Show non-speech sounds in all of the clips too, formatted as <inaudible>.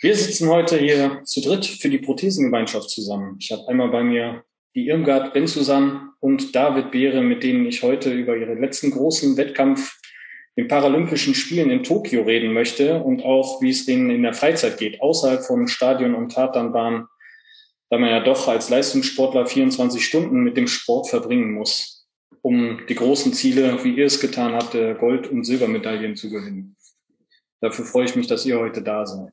Wir sitzen heute hier zu dritt für die Prothesengemeinschaft zusammen. Ich habe einmal bei mir die Irmgard Bensusan und David Beere, mit denen ich heute über ihre letzten großen Wettkampf den Paralympischen Spielen in Tokio reden möchte und auch, wie es denen in der Freizeit geht, außerhalb von Stadion und Tatanbahn, da man ja doch als Leistungssportler 24 Stunden mit dem Sport verbringen muss, um die großen Ziele, wie ihr es getan habt, Gold- und Silbermedaillen zu gewinnen. Dafür freue ich mich, dass ihr heute da seid.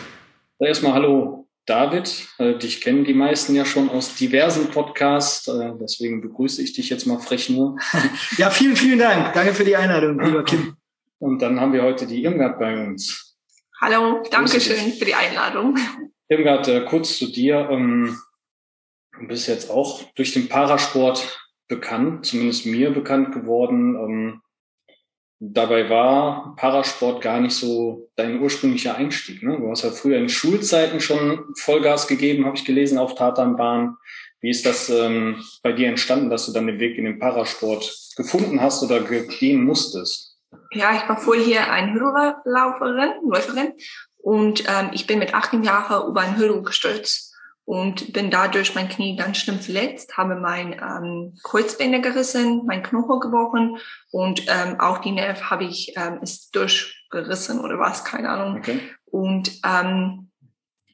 Erstmal hallo David. Äh, dich kennen die meisten ja schon aus diversen Podcasts. Äh, deswegen begrüße ich dich jetzt mal frech nur. <laughs> ja, vielen, vielen Dank. Danke für die Einladung, lieber Kim. Und dann haben wir heute die Irmgard bei uns. Hallo, danke schön für die Einladung. Irmgard, äh, kurz zu dir. Ähm, du bist jetzt auch durch den Parasport bekannt, zumindest mir bekannt geworden. Dabei war Parasport gar nicht so dein ursprünglicher Einstieg. Ne? Du hast ja früher in Schulzeiten schon Vollgas gegeben, habe ich gelesen, auf Tatanbahn. Wie ist das ähm, bei dir entstanden, dass du dann den Weg in den Parasport gefunden hast oder gehen musstest? Ja, ich war vorher eine Hürdenlauferin, Läuferin und ähm, ich bin mit 18 Jahren über ein Hürden gestürzt und bin dadurch mein Knie ganz schlimm verletzt, habe mein ähm, Kreuzbänder gerissen, mein Knochen gebrochen und ähm, auch die Nerv habe ich ähm, ist durchgerissen oder was, keine Ahnung. Okay. Und ähm,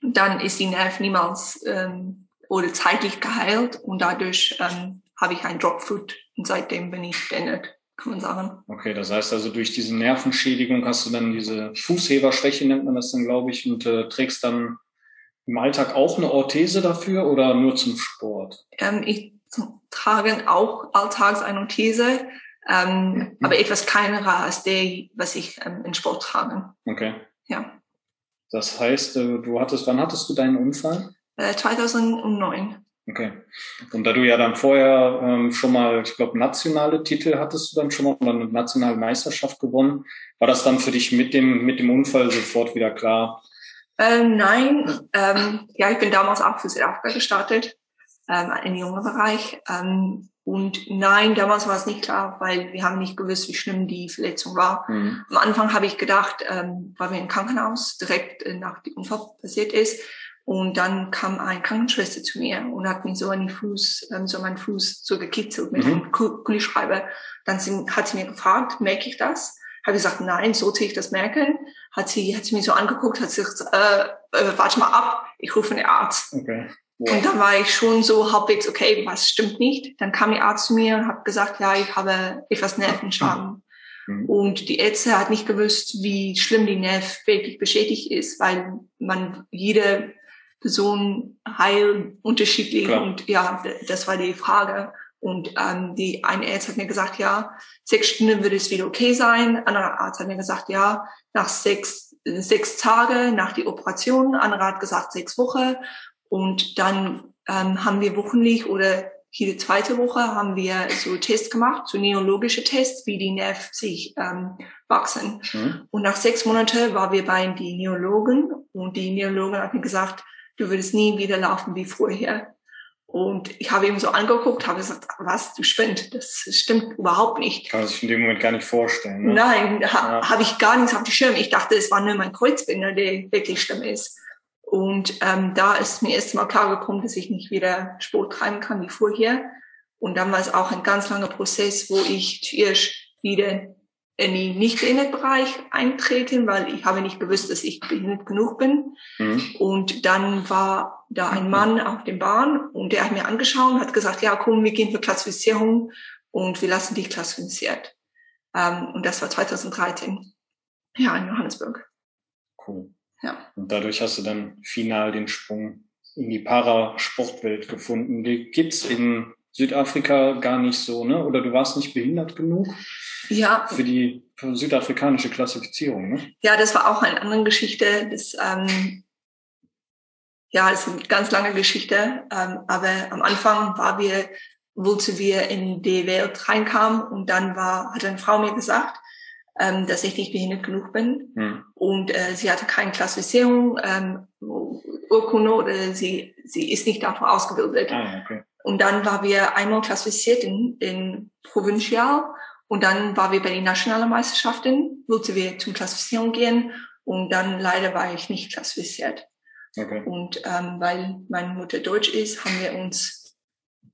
dann ist die Nerv niemals ähm, oder zeitlich geheilt und dadurch ähm, habe ich ein Dropfoot und seitdem bin ich beendet, kann man sagen. Okay, das heißt also durch diese Nervenschädigung hast du dann diese Fußheberschwäche nennt man das dann, glaube ich, und äh, trägst dann im Alltag auch eine Orthese dafür oder nur zum Sport? Ähm, ich trage auch alltags eine Orthese, ähm, mhm. aber etwas kleinerer als der, was ich ähm, in Sport trage. Okay. Ja. Das heißt, äh, du hattest, wann hattest du deinen Unfall? Äh, 2009. Okay. Und da du ja dann vorher ähm, schon mal, ich glaube, nationale Titel hattest du dann schon mal, dann eine nationale Meisterschaft gewonnen, war das dann für dich mit dem, mit dem Unfall sofort wieder klar, ähm, nein, ähm, ja, ich bin damals auch für Südafrika gestartet, ähm, im jungen Bereich. Ähm, und nein, damals war es nicht klar, weil wir haben nicht gewusst, wie schlimm die Verletzung war. Mhm. Am Anfang habe ich gedacht, ähm, weil wir im Krankenhaus direkt äh, nach dem Unfall passiert ist. Und dann kam eine Krankenschwester zu mir und hat mir so an den Fuß, ähm, so meinen Fuß so gekitzelt mit mhm. einem Kugelschreiber. Dann hat sie mir gefragt, merke ich das? Habe gesagt, nein, sollte ich das merken? Hat sie, hat sie mich so angeguckt, hat sie gesagt, äh, äh, warte mal ab, ich rufe einen Arzt. Okay. Wow. Und dann war ich schon so halbwegs, okay, was stimmt nicht? Dann kam der Arzt zu mir und hat gesagt, ja, ich habe etwas Nervenschaden. Mhm. Und die Ärzte hat nicht gewusst, wie schlimm die Nerv wirklich beschädigt ist, weil man jede Person heil unterschiedlich Klar. und ja, das war die Frage. Und ähm, die eine Arzt hat mir gesagt, ja, sechs Stunden würde es wieder okay sein. Anderer Arzt hat mir gesagt, ja, nach sechs, sechs Tage nach die Operation. Anderer hat gesagt, sechs Wochen. Und dann ähm, haben wir wochentlich oder jede zweite Woche haben wir so Tests gemacht, so neurologische Tests, wie die Nerven sich ähm, wachsen. Mhm. Und nach sechs Monaten waren wir bei den Neurologen und die Neurologen mir gesagt, du würdest nie wieder laufen wie vorher. Und ich habe ihm so angeguckt, habe gesagt, was, du spinnst, das stimmt überhaupt nicht. Kann sich in dem Moment gar nicht vorstellen. Ne? Nein, ha, ja. habe ich gar nichts auf die Schirm. Ich dachte, es war nur mein Kreuzbinder, der wirklich schlimm ist. Und ähm, da ist mir erst mal klar gekommen, dass ich nicht wieder Sport treiben kann wie vorher. Und dann war es auch ein ganz langer Prozess, wo ich zuerst wieder in den nicht behindert Bereich eintreten, weil ich habe nicht gewusst, dass ich behindert genug bin. Mhm. Und dann war da ein Mann auf dem Bahn und der hat mir angeschaut und hat gesagt, ja, komm, wir gehen für Klassifizierung und wir lassen dich klassifiziert. Ähm, und das war 2013. Ja, in Johannesburg. Cool. Ja. Und dadurch hast du dann final den Sprung in die Parasportwelt gefunden. Die gibt's in Südafrika gar nicht so, ne? Oder du warst nicht behindert genug? Ja. Für die für südafrikanische Klassifizierung, ne? Ja, das war auch eine andere Geschichte. Das, ähm, ja, das ist eine ganz lange Geschichte. Ähm, aber am Anfang war wir, wollten wir in die Welt reinkamen und dann war, hat eine Frau mir gesagt, ähm, dass ich nicht behindert genug bin. Hm. Und äh, sie hatte keine Klassifizierung, ähm, Urkunde oder sie, sie ist nicht dafür ausgebildet. Ah, okay. Und dann war wir einmal klassifiziert in, in Provincial und dann war wir bei den nationalen Meisterschaften, wollte wir zum Klassifizierung gehen und dann leider war ich nicht klassifiziert. Okay. Und ähm, weil meine Mutter Deutsch ist, haben wir uns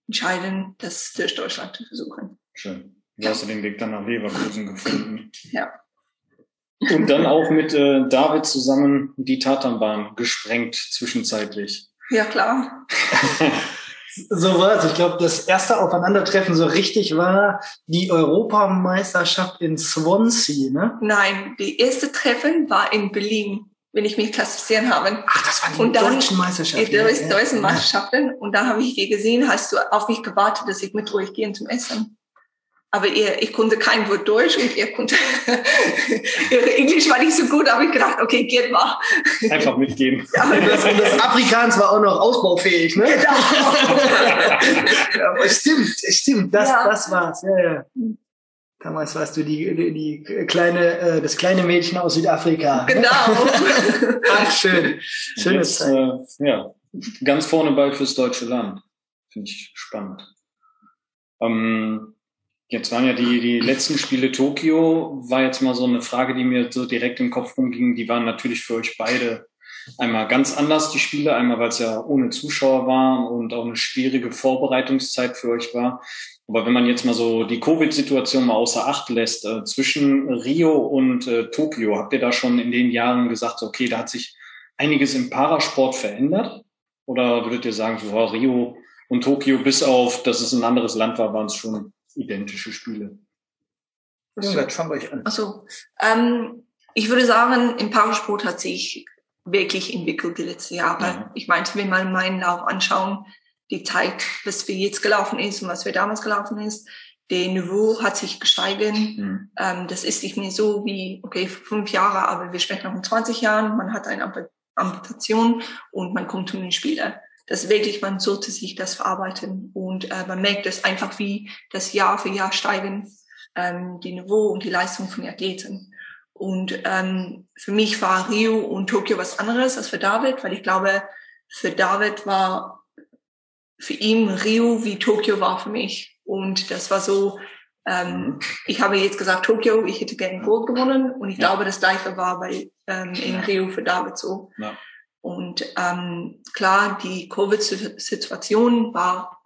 entschieden, das durch Deutschland zu versuchen. Schön. Du hast ja. den Weg dann nach Leverkusen gefunden. Ja. Und dann auch mit äh, David zusammen die Tatanbahn gesprengt zwischenzeitlich. Ja, klar. <laughs> so war's. Ich glaube, das erste Aufeinandertreffen so richtig war die Europameisterschaft in Swansea, ne? Nein, die erste Treffen war in Berlin, wenn ich mich klassifizieren habe. Ach, das waren die und dann, deutschen Meisterschaften. Die deutschen ja, Meisterschaften. Und da habe ich dir gesehen, hast du auf mich gewartet, dass ich mit euch gehe zum Essen aber ihr, ich konnte kein Wort Deutsch und ihr konnte, <laughs> ihre Englisch war nicht so gut, aber ich gedacht, okay, geht mal. Einfach mitgeben. Ja, und das, und das Afrikaans war auch noch ausbaufähig, ne? Genau. <laughs> ja, stimmt, stimmt, das, ja. das war's, ja, ja. Damals warst du die, die, die kleine, äh, das kleine Mädchen aus Südafrika. Genau. <laughs> Ach, schön. Schönes Zeit. Äh, ja, ganz vorne bei fürs deutsche Land. Finde ich spannend. Ähm, Jetzt waren ja die, die letzten Spiele Tokio, war jetzt mal so eine Frage, die mir so direkt im Kopf rumging. Die waren natürlich für euch beide einmal ganz anders, die Spiele. Einmal, weil es ja ohne Zuschauer war und auch eine schwierige Vorbereitungszeit für euch war. Aber wenn man jetzt mal so die Covid-Situation mal außer Acht lässt, äh, zwischen Rio und äh, Tokio, habt ihr da schon in den Jahren gesagt, okay, da hat sich einiges im Parasport verändert? Oder würdet ihr sagen, so, Rio und Tokio, bis auf, dass es ein anderes Land war, waren es schon identische Spiele. Ja, jetzt fangen wir euch an. Also, ähm, ich würde sagen, im Parasport hat sich wirklich entwickelt die letzten Jahre. Ja. Ich meinte, wenn wir meinen Lauf anschauen, die Zeit, was wir jetzt gelaufen ist und was wir damals gelaufen ist, der Niveau hat sich gesteigert. Mhm. Ähm, das ist nicht mehr so wie, okay, fünf Jahre, aber wir sprechen noch in 20 Jahren, man hat eine Amputation und man kommt zu den Spielen das wirklich, man sollte sich das verarbeiten und äh, man merkt es einfach, wie das Jahr für Jahr steigen, ähm, die Niveau und die Leistung von Athleten. Und ähm, für mich war Rio und Tokio was anderes als für David, weil ich glaube, für David war für ihn Rio wie Tokio war für mich. Und das war so, ähm, ich habe jetzt gesagt Tokio, ich hätte gerne Gold gewonnen und ich ja. glaube, das gleiche war bei ähm, in Rio für David so. Ja. Und ähm, klar, die Covid-Situation war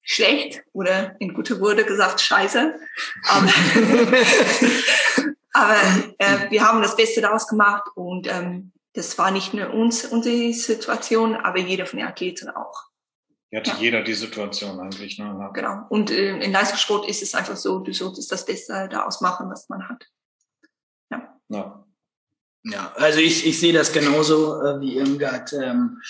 schlecht oder in guter Wurde gesagt scheiße. Aber, <laughs> aber äh, wir haben das Beste daraus gemacht und ähm, das war nicht nur uns unsere Situation, aber jeder von den Athleten auch. Hatte ja. jeder die Situation eigentlich. Ne? Genau. Und äh, in Leistungssport ist es einfach so, du solltest das Beste daraus machen, was man hat. Ja. ja. Ja, also ich, ich sehe das genauso äh, wie Irmgard. Ähm,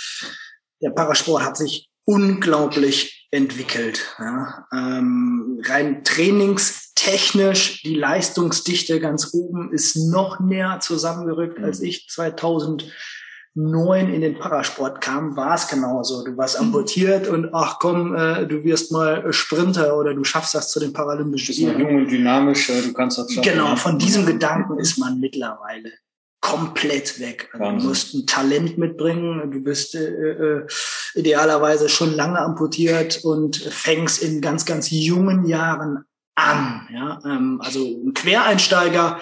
der Parasport hat sich unglaublich entwickelt. Ja. Ähm, rein trainingstechnisch, die Leistungsdichte ganz oben ist noch näher zusammengerückt, mhm. als ich 2009 in den Parasport kam, war es genauso. Du warst mhm. amputiert und ach komm, äh, du wirst mal Sprinter oder du schaffst das zu den Paralympischen Spielen. Jung und dynamisch, du kannst das schaffen. Genau, von diesem Gedanken ist man mittlerweile komplett weg. Wahnsinn. Du musst ein Talent mitbringen, du bist äh, äh, idealerweise schon lange amputiert und fängst in ganz, ganz jungen Jahren an. Ja? Ähm, also ein Quereinsteiger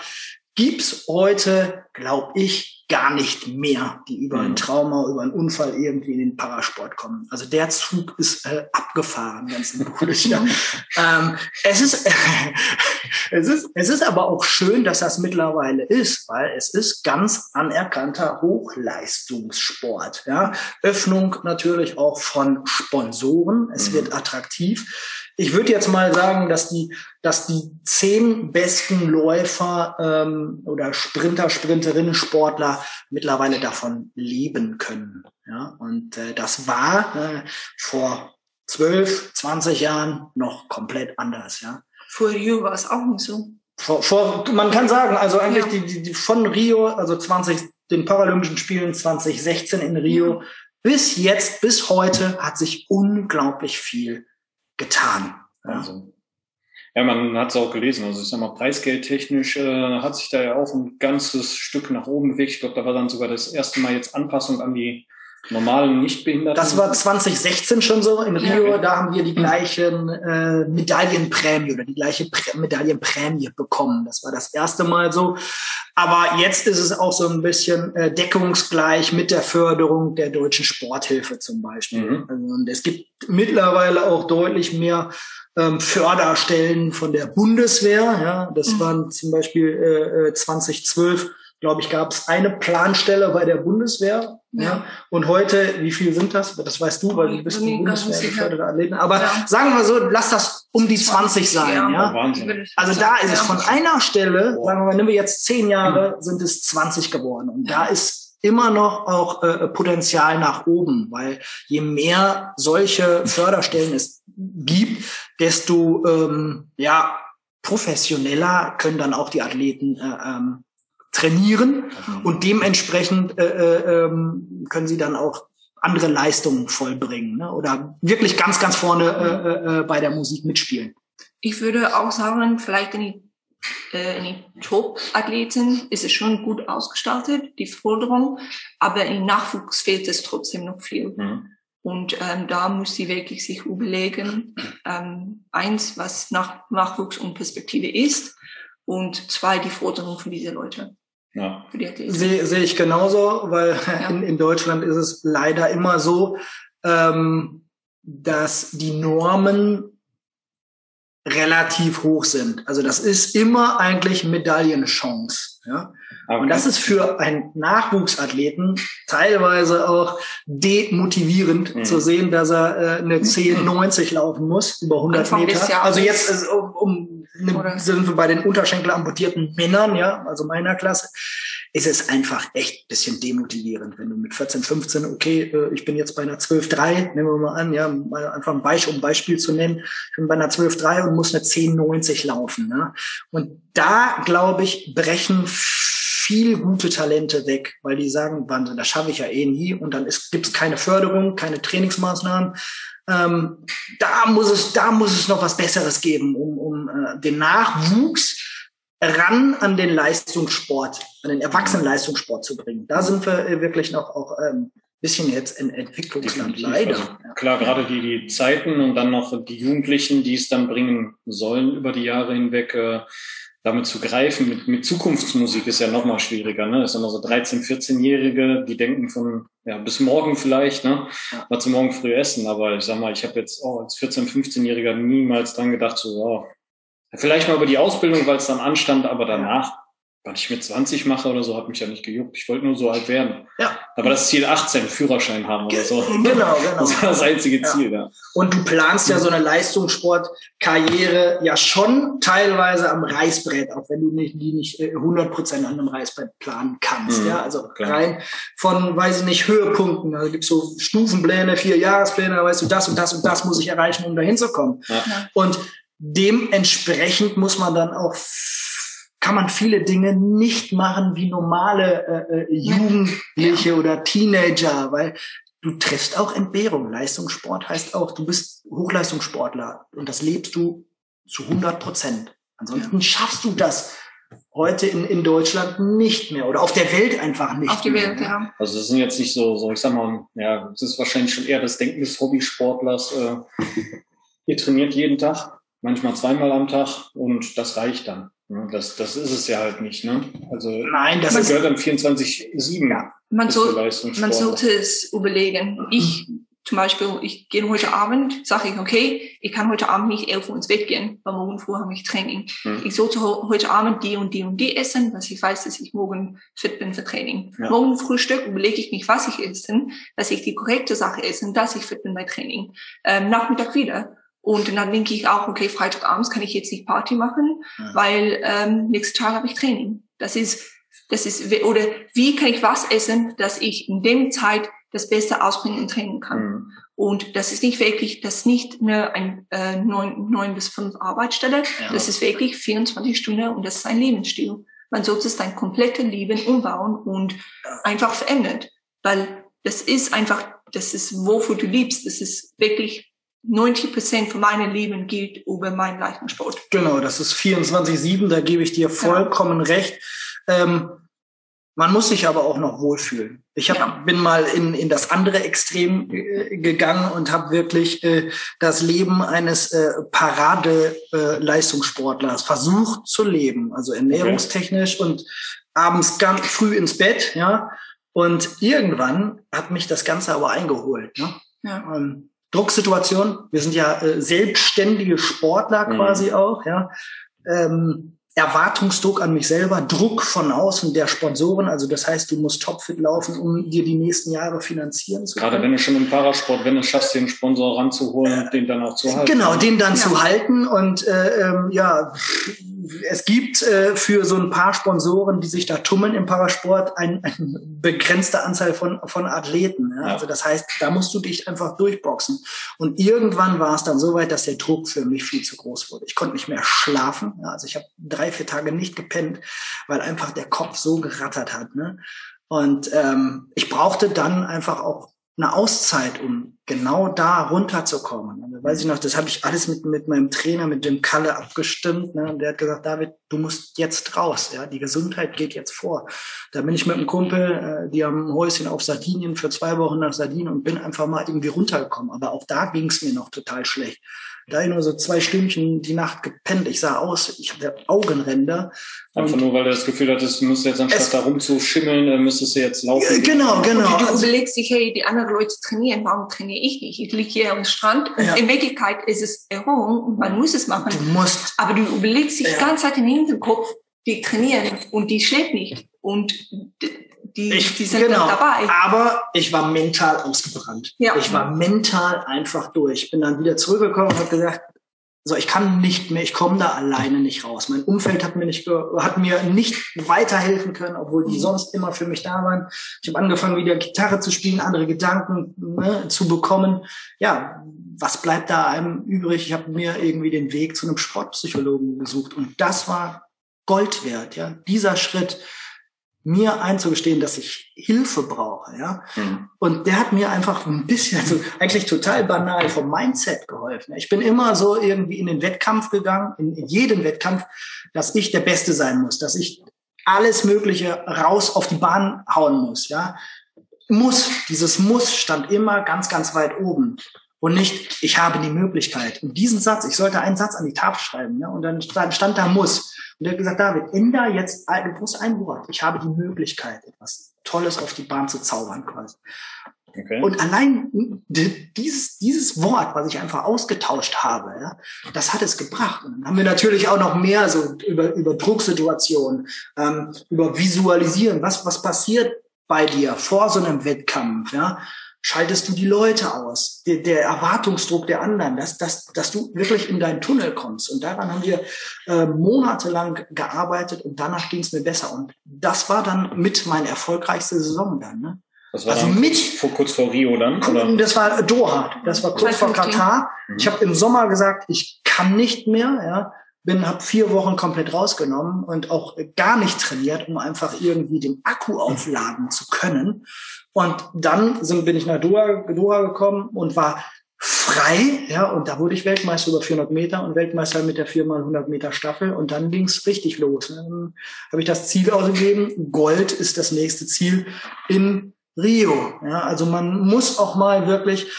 gibt's heute, glaube ich, gar nicht mehr, die über ein mhm. Trauma, über einen Unfall irgendwie in den Parasport kommen. Also der Zug ist äh, abgefahren, ganz symbolisch. ja. <laughs> ähm, es, ist, äh, <laughs> es, ist, es ist aber auch schön, dass das mittlerweile ist, weil es ist ganz anerkannter Hochleistungssport. Ja. Öffnung natürlich auch von Sponsoren. Es mhm. wird attraktiv. Ich würde jetzt mal sagen, dass die, dass die zehn besten Läufer ähm, oder Sprinter, Sprinterinnen, Sportler mittlerweile davon leben können. Ja, und äh, das war äh, vor 12, 20 Jahren noch komplett anders, ja. Vor Rio war es auch nicht so. Vor, vor, man kann sagen, also eigentlich ja. die, die, die von Rio, also 20, den Paralympischen Spielen 2016 in Rio, ja. bis jetzt, bis heute hat sich unglaublich viel getan. Ja. Also, ja, man hat es auch gelesen. Also ich sag mal, preisgeldtechnisch äh, hat sich da ja auch ein ganzes Stück nach oben bewegt. Ich glaube, da war dann sogar das erste Mal jetzt Anpassung an die normalen Nichtbehinderten? Das war 2016 schon so in Rio. Ja. Da haben wir die gleichen äh, Medaillenprämie oder die gleiche Prä Medaillenprämie bekommen. Das war das erste Mal so. Aber jetzt ist es auch so ein bisschen äh, deckungsgleich mit der Förderung der deutschen Sporthilfe zum Beispiel. Mhm. Also, und es gibt mittlerweile auch deutlich mehr ähm, Förderstellen von der Bundeswehr. Ja, das mhm. waren zum Beispiel äh, 2012 äh, glaube ich, gab es eine Planstelle bei der Bundeswehr. Ja. ja. Und heute, wie viel sind das? Das weißt du, weil du bist die Bundeswehr geförderte Athleten. Aber ja. sagen wir so, lass das um die 20 sein. Ja. ja? Wahnsinn. Also da ist es von einer Stelle, sagen wir mal, nehmen wir jetzt zehn Jahre, sind es 20 geworden. Und da ist immer noch auch äh, Potenzial nach oben, weil je mehr solche Förderstellen es gibt, desto ähm, ja professioneller können dann auch die Athleten äh, ähm, trainieren mhm. und dementsprechend äh, äh, ähm, können sie dann auch andere Leistungen vollbringen ne? oder wirklich ganz, ganz vorne äh, äh, bei der Musik mitspielen. Ich würde auch sagen, vielleicht in die, äh, in die Top-Athleten ist es schon gut ausgestaltet, die Forderung, aber im Nachwuchs fehlt es trotzdem noch viel. Mhm. Und ähm, da muss sie wirklich sich überlegen, ähm, eins, was nach Nachwuchs und Perspektive ist und zwei, die Forderung von dieser Leute. Ja. Sehe seh ich genauso, weil ja. in, in Deutschland ist es leider immer so, ähm, dass die Normen relativ hoch sind. Also das ist immer eigentlich Medaillenchance. Ja? Okay. Und das ist für einen Nachwuchsathleten teilweise auch demotivierend mhm. zu sehen, dass er äh, eine <laughs> 10,90 laufen muss über 100 Anfang Meter. Also jetzt äh, um, um ne, sind wir bei den Unterschenkel amputierten Männern, ja, also meiner Klasse, ist es einfach echt bisschen demotivierend, wenn du mit 14, 15, okay, äh, ich bin jetzt bei einer 12,3, nehmen wir mal an, ja, einfach ein Beispiel, um ein Beispiel zu nennen, ich bin bei einer 12,3 und muss eine 10,90 laufen. Ne? Und da, glaube ich, brechen viel gute Talente weg, weil die sagen, Wahnsinn, das schaffe ich ja eh nie und dann gibt es keine Förderung, keine Trainingsmaßnahmen ähm, da muss es, da muss es noch was Besseres geben, um, um äh, den Nachwuchs ran an den Leistungssport, an den Erwachsenenleistungssport zu bringen. Da sind wir äh, wirklich noch auch ähm, bisschen jetzt in Entwicklungsland leider. Also, klar, gerade die, die Zeiten und dann noch die Jugendlichen, die es dann bringen sollen über die Jahre hinweg, äh, damit zu greifen mit, mit Zukunftsmusik ist ja noch mal schwieriger. Ne? Das sind also 13-, 14-Jährige, die denken von ja bis morgen vielleicht, ne? mal zu morgen früh essen. Aber ich sag mal, ich habe jetzt auch als 14-, 15-Jähriger niemals dran gedacht, so, ja, vielleicht mal über die Ausbildung, weil es dann anstand, aber danach was ich mit 20 mache oder so, hat mich ja nicht gejuckt. Ich wollte nur so alt werden. Ja. Aber das Ziel 18, Führerschein haben oder so. Genau, <laughs> genau. Das war das einzige Ziel, ja. ja. Und du planst ja so eine Leistungssportkarriere ja schon teilweise am Reißbrett, auch wenn du nicht, die nicht 100 äh, Prozent an einem Reißbrett planen kannst. Mhm, ja, also klar. rein von, weiß ich nicht, Höhepunkten. Also gibt so Stufenpläne, vier Jahrespläne, da weißt du, das und das und das muss ich erreichen, um dahin zu kommen. Ja. Und dementsprechend muss man dann auch kann man viele Dinge nicht machen wie normale äh, äh, Jugendliche ja. oder Teenager, weil du triffst auch Entbehrung. Leistungssport heißt auch, du bist Hochleistungssportler und das lebst du zu 100 Prozent. Ansonsten ja. schaffst du das heute in, in Deutschland nicht mehr oder auf der Welt einfach nicht Auf die Welt, mehr. ja. Also das sind jetzt nicht so, so ich sag mal, ja, das ist wahrscheinlich schon eher das Denken des Hobbysportlers. Äh, ihr trainiert jeden Tag, manchmal zweimal am Tag und das reicht dann. Das, das ist es ja halt nicht, ne? Also Nein, das man gehört dann 24-7. Ja. Man, soll, man sollte es überlegen. Ich zum Beispiel, ich gehe heute Abend, sage ich, okay, ich kann heute Abend nicht elf Uhr ins Bett gehen, weil morgen früh habe ich Training. Hm. Ich sollte heute Abend die und die und die essen, dass ich weiß, dass ich morgen fit bin für Training. Ja. Morgen Frühstück überlege ich mich, was ich esse, dass ich die korrekte Sache esse, dass ich fit bin bei Training. Ähm, Nachmittag wieder. Und dann denke ich auch, okay, Freitagabends kann ich jetzt nicht Party machen, ja. weil ähm, nächsten Tag habe ich Training. Das ist, das ist, oder wie kann ich was essen, dass ich in dem Zeit das Beste ausbringen im Training kann. Mhm. Und das ist nicht wirklich, das ist nicht eine ein, äh, neun, neun bis fünf Arbeitsstelle, ja. das ist wirklich 24 Stunden und das ist ein Lebensstil. Man sollte es dein komplettes Leben umbauen und einfach verändern, weil das ist einfach, das ist wofür du liebst, das ist wirklich 90 Prozent von meinem Leben gilt über meinen Leistungssport. Genau, das ist 24-7, da gebe ich dir vollkommen ja. recht. Ähm, man muss sich aber auch noch wohlfühlen. Ich hab, ja. bin mal in, in das andere Extrem äh, gegangen und habe wirklich äh, das Leben eines äh, Parade-Leistungssportlers äh, versucht zu leben, also ernährungstechnisch okay. und abends ganz früh ins Bett, ja. Und irgendwann hat mich das Ganze aber eingeholt. Ne? Ja. Ähm, Drucksituation. Wir sind ja äh, selbstständige Sportler mhm. quasi auch, ja. Ähm, Erwartungsdruck an mich selber, Druck von außen der Sponsoren. Also das heißt, du musst topfit laufen, um dir die nächsten Jahre finanzieren zu können. Gerade wenn du schon im Parasport, wenn du schaffst, den Sponsor ranzuholen, äh, den dann auch zu halten. Genau, den dann ja. zu halten. Und äh, ähm, ja, es gibt äh, für so ein paar Sponsoren, die sich da tummeln im Parasport, eine ein begrenzte Anzahl von, von Athleten. Ja? Ja. Also das heißt, da musst du dich einfach durchboxen. Und irgendwann war es dann so weit, dass der Druck für mich viel zu groß wurde. Ich konnte nicht mehr schlafen. Ja? Also ich habe drei, vier Tage nicht gepennt, weil einfach der Kopf so gerattert hat. Ne? Und ähm, ich brauchte dann einfach auch eine Auszeit, um genau da runterzukommen. Und weiß ich noch, das habe ich alles mit, mit meinem Trainer, mit dem Kalle abgestimmt. Ne? Und der hat gesagt, David, du musst jetzt raus. Ja, die Gesundheit geht jetzt vor. Da bin ich mit einem Kumpel, äh, die haben ein Häuschen auf Sardinien für zwei Wochen nach Sardinien und bin einfach mal irgendwie runtergekommen. Aber auch da ging es mir noch total schlecht. Da ich nur so zwei Stündchen die Nacht gepennt. Ich sah aus, ich hatte Augenränder. Einfach nur, weil du das Gefühl hattest, du musst jetzt anstatt da rumzuschimmeln, äh, müsstest du jetzt laufen. Genau, genau. Und du also, überlegst dich, hey, die anderen Leute trainieren, warum trainiere ich nicht? Ich liege hier am Strand ja. in Wirklichkeit ist es Erholung und man muss es machen. Du musst. Aber du überlegst dich ja. die ganze Zeit in den Kopf, die trainieren und die schläft nicht. Und die, ich, die sind genau, dabei. Aber ich war mental ausgebrannt. Ja. Ich war mental einfach durch. Ich bin dann wieder zurückgekommen und habe gesagt, so, ich kann nicht mehr, ich komme da alleine nicht raus. Mein Umfeld hat mir nicht, hat mir nicht weiterhelfen können, obwohl die mhm. sonst immer für mich da waren. Ich habe angefangen, wieder Gitarre zu spielen, andere Gedanken ne, zu bekommen. Ja, was bleibt da einem übrig? Ich habe mir irgendwie den Weg zu einem Sportpsychologen gesucht und das war Gold wert. Ja, dieser Schritt mir einzugestehen, dass ich Hilfe brauche, ja. Mhm. Und der hat mir einfach ein bisschen, also eigentlich total banal vom Mindset geholfen. Ich bin immer so irgendwie in den Wettkampf gegangen, in jeden Wettkampf, dass ich der Beste sein muss, dass ich alles Mögliche raus auf die Bahn hauen muss, ja. Muss, dieses Muss stand immer ganz, ganz weit oben und nicht, ich habe die Möglichkeit. Und diesen Satz, ich sollte einen Satz an die Tafel schreiben, ja, und dann stand da muss. Und er hat gesagt, David, änder jetzt, du brauchst ein Wort. Ich habe die Möglichkeit, etwas Tolles auf die Bahn zu zaubern quasi. Okay. Und allein dieses, dieses Wort, was ich einfach ausgetauscht habe, ja, das hat es gebracht. Und dann haben wir natürlich auch noch mehr so über, über Drucksituationen, ähm, über Visualisieren. Was, was passiert bei dir vor so einem Wettkampf? Ja? Schaltest du die Leute aus, der, der Erwartungsdruck der anderen, dass, dass, dass du wirklich in deinen Tunnel kommst. Und daran haben wir äh, monatelang gearbeitet und danach ging es mir besser. Und das war dann mit meine erfolgreichste Saison dann. Ne? Das war also mit vor, kurz vor Rio dann? Oder? Das war Doha, das war kurz vor Katar. Mhm. Ich habe im Sommer gesagt, ich kann nicht mehr. Ja bin, habe vier Wochen komplett rausgenommen und auch gar nicht trainiert, um einfach irgendwie den Akku aufladen zu können. Und dann sind, bin ich nach Doha, Doha gekommen und war frei, ja, und da wurde ich Weltmeister über 400 Meter und Weltmeister mit der 4x100 Meter Staffel und dann ging's richtig los. Dann habe ich das Ziel ausgegeben, Gold ist das nächste Ziel in Rio. Ja, also man muss auch mal wirklich,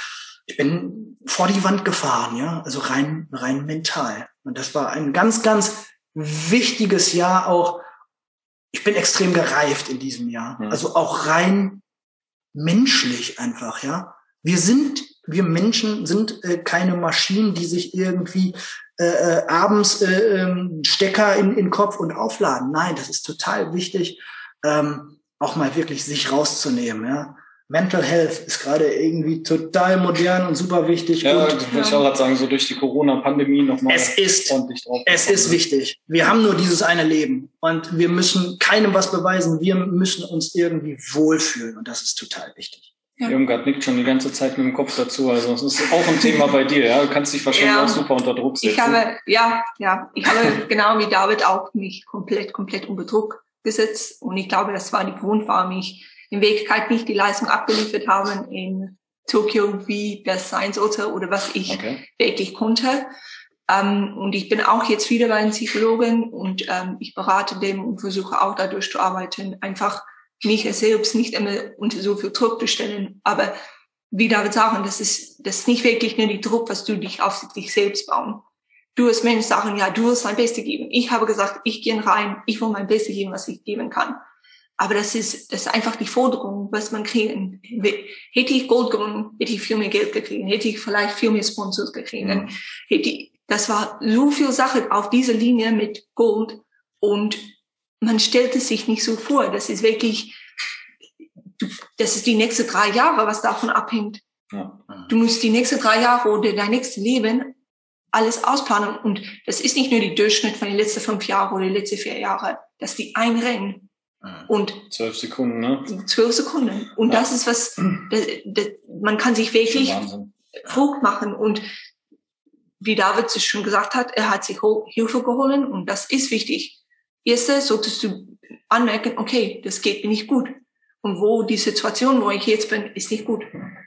ich bin vor die Wand gefahren, ja, also rein, rein mental. Und das war ein ganz, ganz wichtiges Jahr auch. Ich bin extrem gereift in diesem Jahr. Mhm. Also auch rein menschlich einfach, ja. Wir sind, wir Menschen sind äh, keine Maschinen, die sich irgendwie äh, äh abends äh, ähm, Stecker in, in Kopf und aufladen. Nein, das ist total wichtig, ähm, auch mal wirklich sich rauszunehmen, ja. Mental Health ist gerade irgendwie total modern und super wichtig. Ja, und, ich auch gerade sagen, so durch die Corona-Pandemie nochmal es ist, ordentlich drauf. Es ist wichtig. Wir haben nur dieses eine Leben und wir müssen keinem was beweisen. Wir müssen uns irgendwie wohlfühlen und das ist total wichtig. Ja. Irmgard nickt schon die ganze Zeit mit dem Kopf dazu. Also es ist auch ein Thema bei dir, ja. Du kannst dich wahrscheinlich ja. auch super unter Druck setzen. Ich habe, ja, ja, ich habe <laughs> genau wie David auch mich komplett, komplett unter Druck gesetzt. Und ich glaube, das war die Grund, warum ich in Wirklichkeit nicht die Leistung abgeliefert habe in Tokio, wie das sein sollte oder was ich okay. wirklich konnte. Ähm, und ich bin auch jetzt wieder bei einem Psychologen und ähm, ich berate dem und versuche auch dadurch zu arbeiten, einfach mich selbst nicht immer unter so viel Druck zu stellen. Aber wie David sagen, das ist, das ist nicht wirklich nur die Druck, was du dich auf dich selbst bauen. Du als Mensch sagen, ja, du wirst dein Bestes geben. Ich habe gesagt, ich gehe rein, ich will mein Bestes geben, was ich geben kann. Aber das ist, das ist einfach die Forderung, was man kriegen. Hätte ich Gold gewonnen, hätte ich viel mehr Geld gekriegt, hätte ich vielleicht viel mehr Sponsors gekriegt. Mhm. Hätte ich, das war so viel Sache auf dieser Linie mit Gold und man stellt es sich nicht so vor. Das ist wirklich, das ist die nächsten drei Jahre, was davon abhängt. Ja. Du musst die nächsten drei Jahre oder dein nächstes Leben alles ausplanen. Und das ist nicht nur die Durchschnitt von den letzten fünf Jahren oder den letzten vier Jahren. Das ist die ein Rennen. Mhm. Und zwölf Sekunden, ne? Zwölf Sekunden. Und ja. das ist was, das, das, man kann sich wirklich Druck machen. Und wie David es schon gesagt hat, er hat sich Hilfe geholt und das ist wichtig. Erste solltest du anmerken, okay, das geht mir nicht gut. Und wo die Situation, wo ich jetzt bin, ist nicht gut.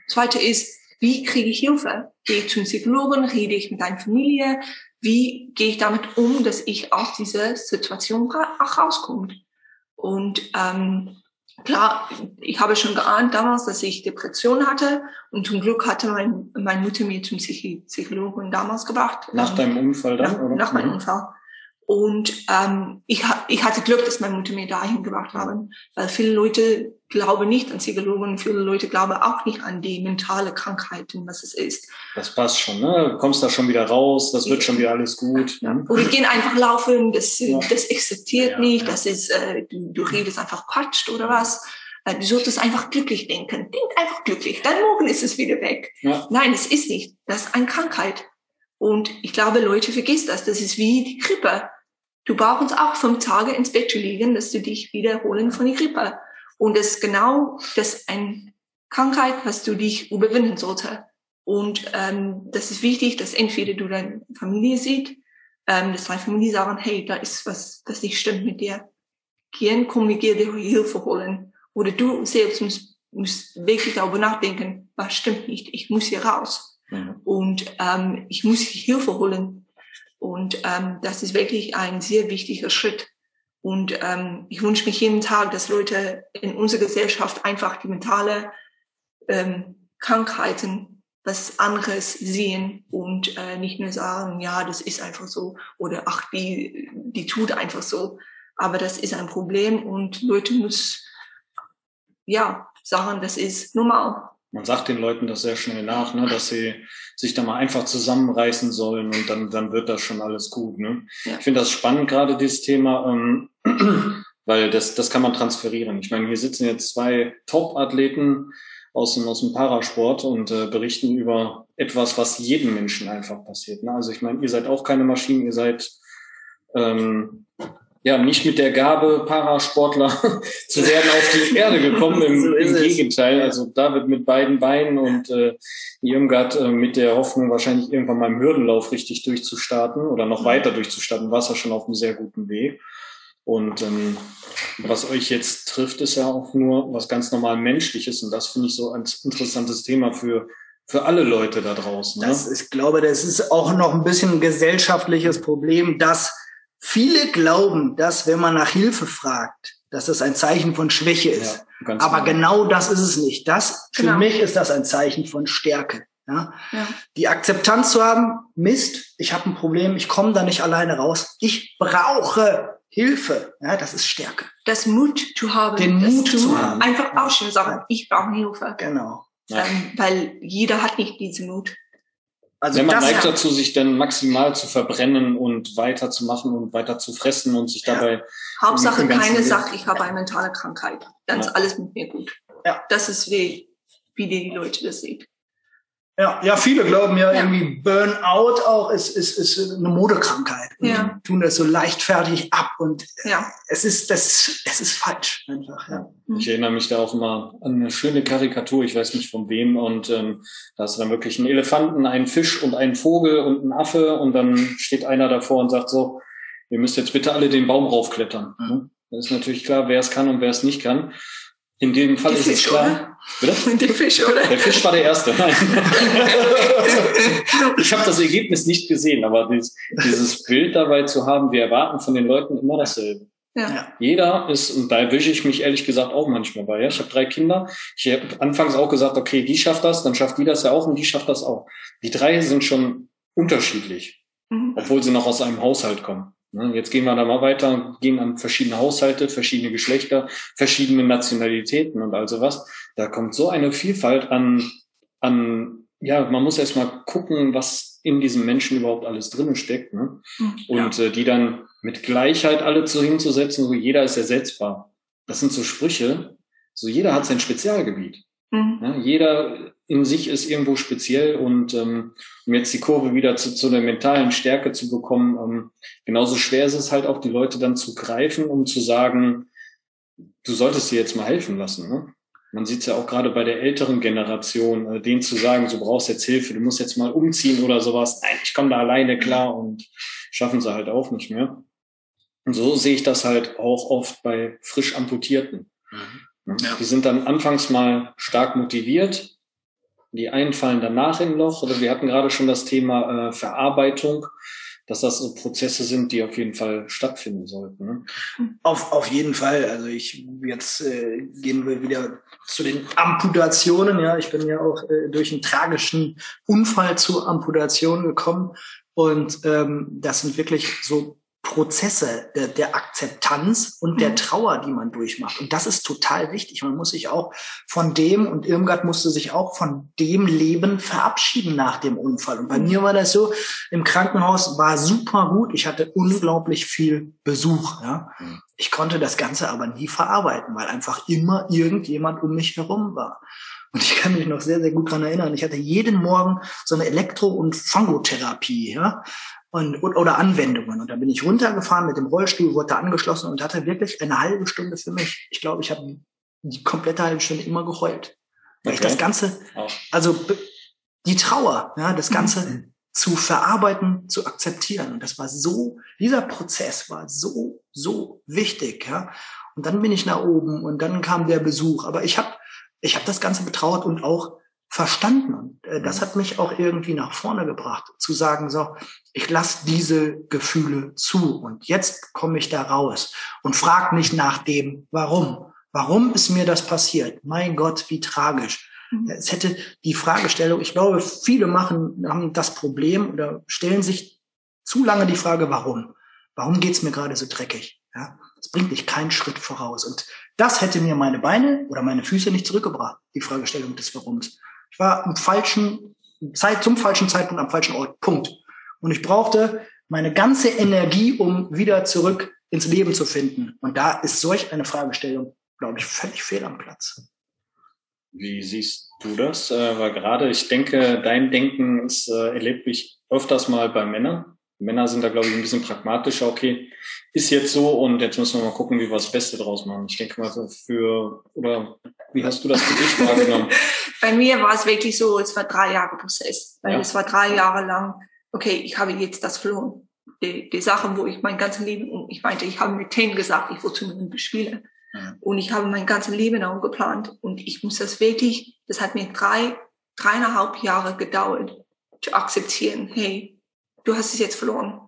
Zweite ist, wie kriege ich Hilfe? Gehe ich zum Psychologen? Rede ich mit deiner Familie? Wie gehe ich damit um, dass ich aus dieser Situation auch rauskomme? Und ähm, klar, ich habe schon geahnt damals, dass ich Depression hatte und zum Glück hatte mein, meine Mutter mir zum Psychologen damals gebracht. Nach deinem Unfall dann? Nach, oder? nach meinem mhm. Unfall. Und ähm, ich, ich hatte Glück, dass meine Mutter mir dahin gebracht haben, weil viele Leute glauben nicht an Psychologen, viele Leute glauben auch nicht an die mentale Krankheiten, was es ist. Das passt schon, ne? Du kommst da schon wieder raus, das wird schon wieder alles gut. Ja. Oder gehen einfach laufen, das, ja. das existiert ja, nicht, das ist, äh, du, du redest einfach Quatsch oder was. Äh, du solltest einfach glücklich denken. Denk einfach glücklich, dann morgen ist es wieder weg. Nein, es ist nicht. Das ist eine Krankheit. Und ich glaube, Leute vergisst das. Das ist wie die Grippe Du brauchst auch fünf Tage ins Bett zu liegen, dass du dich wiederholen von der Grippe. Und das ist genau das ist eine Krankheit, was du dich überwinden sollte. Und ähm, das ist wichtig, dass entweder du deine Familie siehst, ähm, dass deine Familie sagen, hey, da ist was, das nicht stimmt mit dir. Gehen, komm, wir dir Hilfe holen. Oder du selbst musst, musst wirklich darüber nachdenken, was stimmt nicht, ich muss hier raus. Mhm. Und ähm, ich muss Hilfe holen. Und ähm, das ist wirklich ein sehr wichtiger Schritt. Und ähm, ich wünsche mich jeden Tag, dass Leute in unserer Gesellschaft einfach die mentale ähm, Krankheiten was anderes sehen und äh, nicht nur sagen, ja, das ist einfach so oder ach, die, die tut einfach so. Aber das ist ein Problem und Leute müssen ja sagen, das ist normal man sagt den Leuten das sehr schnell nach, ne, dass sie sich da mal einfach zusammenreißen sollen und dann, dann wird das schon alles gut. Ne? Ja. Ich finde das spannend, gerade dieses Thema, ähm, <clears throat> weil das, das kann man transferieren. Ich meine, hier sitzen jetzt zwei Top-Athleten aus dem, aus dem Parasport und äh, berichten über etwas, was jedem Menschen einfach passiert. Ne? Also ich meine, ihr seid auch keine Maschinen, ihr seid ähm, ja, nicht mit der Gabe, Parasportler <laughs> zu werden, auf die Erde gekommen. Im, <laughs> so im Gegenteil. Also David mit beiden Beinen und äh, Irmgard äh, mit der Hoffnung, wahrscheinlich irgendwann mal im Hürdenlauf richtig durchzustarten oder noch mhm. weiter durchzustarten, war es ja schon auf einem sehr guten Weg. Und ähm, was euch jetzt trifft, ist ja auch nur was ganz normal Menschliches. Und das finde ich so ein interessantes Thema für für alle Leute da draußen. Ne? Das, ich glaube, das ist auch noch ein bisschen ein gesellschaftliches Problem, dass Viele glauben, dass wenn man nach Hilfe fragt, dass das ein Zeichen von Schwäche ist. Ja, Aber genau. genau das ist es nicht. Das, für genau. mich ist das ein Zeichen von Stärke. Ja? ja. Die Akzeptanz zu haben, Mist, ich habe ein Problem, ich komme da nicht alleine raus. Ich brauche Hilfe. Ja, das ist Stärke. Das Mut zu haben. Den Mut zu haben. Einfach aufstehen und sagen, ich brauche Hilfe. Genau. Ähm, weil jeder hat nicht diesen Mut. Also Wenn man neigt dazu, sich dann maximal zu verbrennen und weiterzumachen und weiter zu fressen und sich dabei. Ja. Hauptsache keine sagt, ich habe eine mentale Krankheit. Dann ja. ist alles mit mir gut. Ja. Das ist wie, wie die Leute das sehen. Ja, ja, viele glauben ja, ja. irgendwie Burnout auch ist, ist, ist eine Modekrankheit. Und ja. tun das so leichtfertig ab und ja. es ist, das es ist falsch einfach, ja. Ich erinnere mich da auch immer an eine schöne Karikatur, ich weiß nicht von wem, und ähm, da ist dann wirklich ein Elefanten, ein Fisch und ein Vogel und ein Affe und dann steht einer davor und sagt so, ihr müsst jetzt bitte alle den Baum raufklettern. Mhm. Das ist natürlich klar, wer es kann und wer es nicht kann. In dem Fall die ist Fisch, es klar. Oder? Bitte? <laughs> Der Fisch, oder? Der Fisch war der erste. <laughs> ich habe das Ergebnis nicht gesehen, aber dieses, dieses Bild dabei zu haben, wir erwarten von den Leuten immer dasselbe. Ja. Jeder ist, und da wische ich mich ehrlich gesagt auch manchmal bei. Ja? Ich habe drei Kinder. Ich habe anfangs auch gesagt, okay, die schafft das, dann schafft die das ja auch und die schafft das auch. Die drei sind schon unterschiedlich, mhm. obwohl sie noch aus einem Haushalt kommen. Ne, jetzt gehen wir da mal weiter, gehen an verschiedene Haushalte, verschiedene Geschlechter, verschiedene Nationalitäten und also was. Da kommt so eine Vielfalt an, an, ja, man muss erst mal gucken, was in diesem Menschen überhaupt alles drinnen steckt. Ne? Hm, und ja. äh, die dann mit Gleichheit alle zu hinzusetzen, so jeder ist ersetzbar. Das sind so Sprüche, so jeder hat sein Spezialgebiet. Mhm. Ja, jeder in sich ist irgendwo speziell und ähm, um jetzt die Kurve wieder zu, zu der mentalen Stärke zu bekommen, ähm, genauso schwer ist es halt auch, die Leute dann zu greifen, um zu sagen, du solltest dir jetzt mal helfen lassen. Ne? Man sieht es ja auch gerade bei der älteren Generation, äh, denen zu sagen, du brauchst jetzt Hilfe, du musst jetzt mal umziehen oder sowas. Nein, ich komme da alleine klar und schaffen sie halt auch nicht mehr. Und so sehe ich das halt auch oft bei frisch Amputierten. Mhm. Ja. Die sind dann anfangs mal stark motiviert. Die einen fallen danach in Loch. Oder wir hatten gerade schon das Thema äh, Verarbeitung, dass das so Prozesse sind, die auf jeden Fall stattfinden sollten. Ne? Auf, auf jeden Fall. Also ich jetzt äh, gehen wir wieder zu den Amputationen. Ja, ich bin ja auch äh, durch einen tragischen Unfall zur Amputation gekommen. Und ähm, das sind wirklich so Prozesse der, der Akzeptanz und der mhm. Trauer, die man durchmacht. Und das ist total wichtig. Man muss sich auch von dem, und Irmgard musste sich auch von dem Leben verabschieden nach dem Unfall. Und bei mir war das so, im Krankenhaus war super gut. Ich hatte unglaublich viel Besuch. Ja. Mhm. Ich konnte das Ganze aber nie verarbeiten, weil einfach immer irgendjemand um mich herum war. Und ich kann mich noch sehr, sehr gut dran erinnern. Ich hatte jeden Morgen so eine Elektro- und Fangotherapie. Ja? Und, oder Anwendungen. Und da bin ich runtergefahren mit dem Rollstuhl, wurde da angeschlossen und hatte wirklich eine halbe Stunde für mich. Ich glaube, ich habe die komplette halbe Stunde immer geheult. Weil okay. ich das Ganze, also die Trauer, ja, das Ganze mhm. zu verarbeiten, zu akzeptieren. Und das war so, dieser Prozess war so, so wichtig, ja. Und dann bin ich nach oben und dann kam der Besuch. Aber ich habe ich hab das Ganze betrauert und auch verstanden. Und äh, das mhm. hat mich auch irgendwie nach vorne gebracht, zu sagen, so, ich lasse diese Gefühle zu und jetzt komme ich da raus und frag nicht nach dem, warum. Warum ist mir das passiert? Mein Gott, wie tragisch. Mhm. Es hätte die Fragestellung, ich glaube, viele machen, haben das Problem oder stellen sich zu lange die Frage, warum? Warum geht's mir gerade so dreckig? Ja, das bringt dich keinen Schritt voraus. Und das hätte mir meine Beine oder meine Füße nicht zurückgebracht, die Fragestellung des Warums. Ich war am falschen Zeit, zum falschen Zeitpunkt am falschen Ort. Punkt. Und ich brauchte meine ganze Energie, um wieder zurück ins Leben zu finden. Und da ist solch eine Fragestellung, glaube ich, völlig fehl am Platz. Wie siehst du das? Äh, weil gerade, ich denke, dein Denken ist, äh, erlebt ich öfters mal bei Männern. Männer sind da, glaube ich, ein bisschen pragmatischer. Okay, ist jetzt so und jetzt müssen wir mal gucken, wie wir das Beste draus machen. Ich denke mal für, oder wie hast du das für dich wahrgenommen? <laughs> Bei mir war es wirklich so, es war drei Jahre Prozess. Weil ja. es war drei Jahre lang, okay, ich habe jetzt das verloren. Die, die Sachen, wo ich mein ganzes Leben, ich meinte, ich habe mit Ten gesagt, ich wollte einen Spieler. Ja. Und ich habe mein ganzes Leben auch geplant. Und ich muss das wirklich, das hat mir drei, dreieinhalb Jahre gedauert, zu akzeptieren, hey, du hast es jetzt verloren.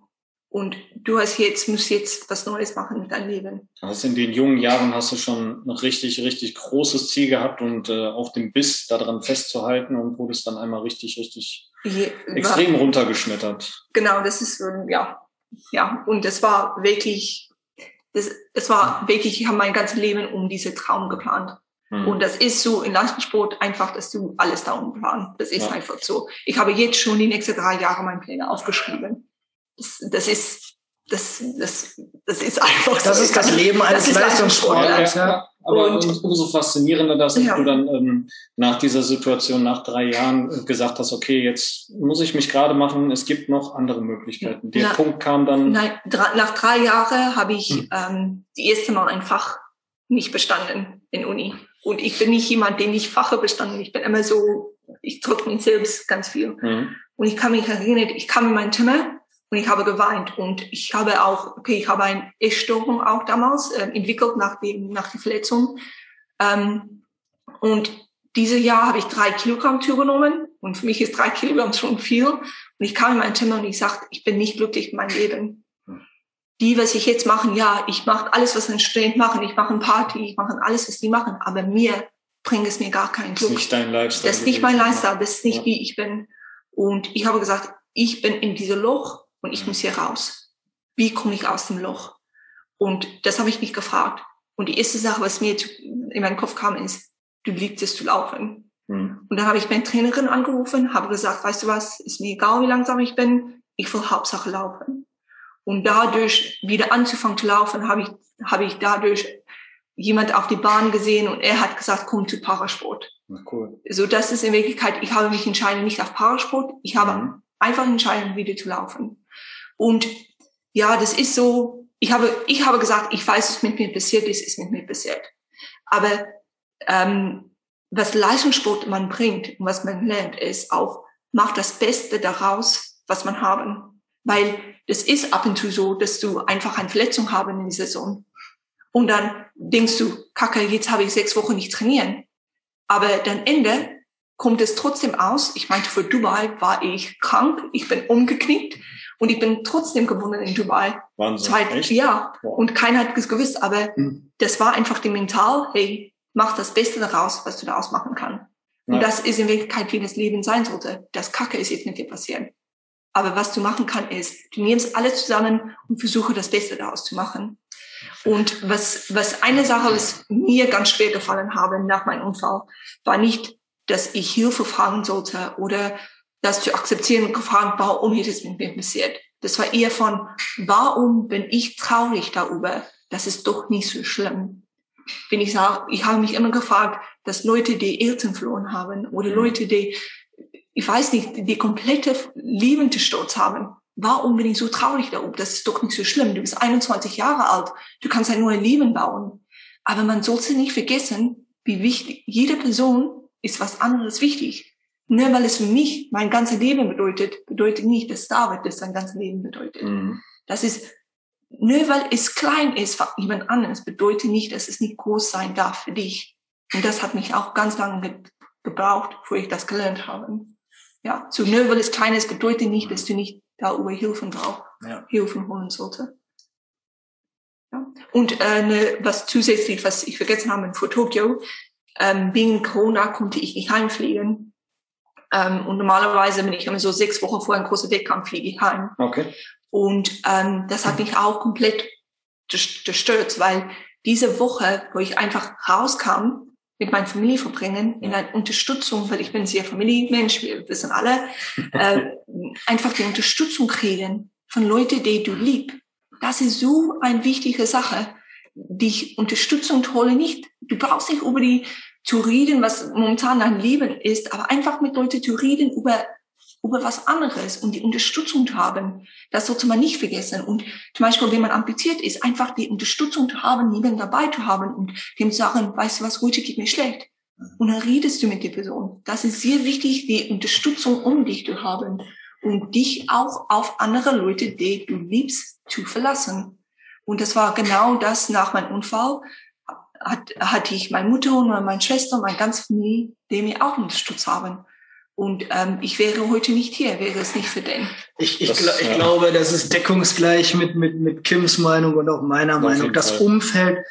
Und du hast jetzt, musst jetzt was Neues machen mit deinem Leben. Also in den jungen Jahren hast du schon ein richtig, richtig großes Ziel gehabt und äh, auch den Biss daran festzuhalten und wurdest dann einmal richtig, richtig Je, extrem war, runtergeschmettert. Genau, das ist, ja, ja. Und das war wirklich, das, es war wirklich, ich habe mein ganzes Leben um diese Traum geplant. Mhm. Und das ist so in Leistungssport einfach, dass du alles da planst. Das ist ja. einfach so. Ich habe jetzt schon die nächsten drei Jahre meine Pläne aufgeschrieben. Das, das ist, das, das, das ist einfach das so. Das ist das Leben eines Leistungssportlers. Ja, ja. Aber und, umso faszinierender, dass ja. du dann ähm, nach dieser Situation, nach drei Jahren gesagt hast, okay, jetzt muss ich mich gerade machen, es gibt noch andere Möglichkeiten. Der Na, Punkt kam dann. Nein, nach drei Jahren habe ich hm. ähm, die erste Mal ein Fach nicht bestanden in Uni. Und ich bin nicht jemand, den ich Fache bestanden. Ich bin immer so, ich drücke mich selbst ganz viel. Mhm. Und ich kann mich erinnern, ich kam in mein Zimmer und ich habe geweint und ich habe auch, okay, ich habe eine Essstörung auch damals äh, entwickelt nach dem, nach der Verletzung. Ähm, und dieses Jahr habe ich drei Kilogramm zugenommen und für mich ist drei Kilogramm schon viel. Und ich kam in mein Zimmer und ich sagte, ich bin nicht glücklich in meinem Leben. Die, was ich jetzt mache, ja, ich mache alles, was ein Student machen. Ich mache eine Party, ich mache alles, was die machen. Aber mir bringt es mir gar keinen Glück. Das ist nicht dein Lifestyle. Das ist nicht mein Lifestyle. Das ist nicht, ja. wie ich bin. Und ich habe gesagt, ich bin in diesem Loch und ich muss hier raus. Wie komme ich aus dem Loch? Und das habe ich mich gefragt. Und die erste Sache, was mir in meinen Kopf kam, ist, du liebst es zu laufen. Mhm. Und dann habe ich meine Trainerin angerufen, habe gesagt, weißt du was, ist mir egal, wie langsam ich bin, ich will Hauptsache laufen. Und dadurch wieder anzufangen zu laufen, habe ich, habe ich dadurch jemand auf die Bahn gesehen und er hat gesagt, komm zu Parasport. Cool. So, das ist in Wirklichkeit, ich habe mich entschieden nicht auf Parasport, ich habe mhm. einfach entschieden, wieder zu laufen. Und ja, das ist so, ich habe, ich habe gesagt, ich weiß, was mit mir passiert ist, ist mit mir passiert. Aber ähm, was Leistungssport man bringt und was man lernt, ist auch, macht das Beste daraus, was man haben. Weil das ist ab und zu so, dass du einfach eine Verletzung haben in der Saison. Und dann denkst du, kacke, jetzt habe ich sechs Wochen nicht trainieren. Aber dann Ende kommt es trotzdem aus. Ich meinte, für Dubai war ich krank, ich bin umgeknickt und ich bin trotzdem gewonnen in Dubai. Wahnsinn. Zwei, Echt? Ja. Wow. Und keiner hat es gewusst, aber hm. das war einfach die Mental, hey, mach das Beste daraus, was du daraus machen kannst. Ja. Und das ist in Wirklichkeit, wie das Leben sein sollte. Das Kacke ist jetzt mit dir passieren. Aber was du machen kannst, ist, du nimmst alles zusammen und versuche das Beste daraus zu machen. Und was, was eine Sache, was mir ganz schwer gefallen habe nach meinem Unfall, war nicht, dass ich Hilfe fragen sollte oder das zu akzeptieren und gefragt, warum ist es mit mir passiert? Das war eher von, warum bin ich traurig darüber? Das ist doch nicht so schlimm. Wenn ich sage, ich habe mich immer gefragt, dass Leute, die Eltern verloren haben oder mhm. Leute, die, ich weiß nicht, die komplette liebende Sturz haben, warum bin ich so traurig darüber? Das ist doch nicht so schlimm. Du bist 21 Jahre alt. Du kannst ein neues Leben bauen. Aber man sollte nicht vergessen, wie wichtig, jede Person ist was anderes wichtig. Nur weil es für mich mein ganzes Leben bedeutet, bedeutet nicht, dass David das sein ganzes Leben bedeutet. Mhm. Das ist, nur weil es klein ist für jemand anderes, bedeutet nicht, dass es nicht groß sein darf für dich. Und das hat mich auch ganz lange ge gebraucht, bevor ich das gelernt habe. Ja, so nur weil es klein ist, bedeutet nicht, dass du nicht darüber Hilfen brauchst, ja. Hilfen holen sollte. Ja. Und äh, ne, was zusätzlich, was ich vergessen habe, vor Tokio, ähm, wegen Corona konnte ich nicht heimfliegen. Ähm, und normalerweise bin ich immer so sechs Wochen vor einem großen Wettkampf fliege ich heim. Okay. Und ähm, das hat mich auch komplett gestört, weil diese Woche, wo ich einfach rauskam, mit meiner Familie verbringen, in einer Unterstützung, weil ich bin sehr Familienmensch, wir wissen alle, äh, <laughs> einfach die Unterstützung kriegen von Leuten, die du liebst. Das ist so eine wichtige Sache. Die Unterstützung hole nicht. Du brauchst nicht über die zu reden, was momentan dein Leben ist, aber einfach mit Leuten zu reden über, über was anderes und die Unterstützung zu haben. Das sollte man nicht vergessen. Und zum Beispiel, wenn man amputiert ist, einfach die Unterstützung zu haben, jemanden dabei zu haben und dem zu sagen, weißt du was, heute geht mir schlecht. Und dann redest du mit der Person. Das ist sehr wichtig, die Unterstützung um dich zu haben und dich auch auf andere Leute, die du liebst, zu verlassen. Und das war genau das nach meinem Unfall hat, hatte ich meine Mutter und meine Schwester meine ganze Familie, die mir auch unterstützt haben. Und ähm, ich wäre heute nicht hier, wäre es nicht für den. Ich, ich, das, gl ich ja. glaube, das ist deckungsgleich mit, mit, mit Kims Meinung und auch meiner Auf Meinung. Das Fall. Umfeld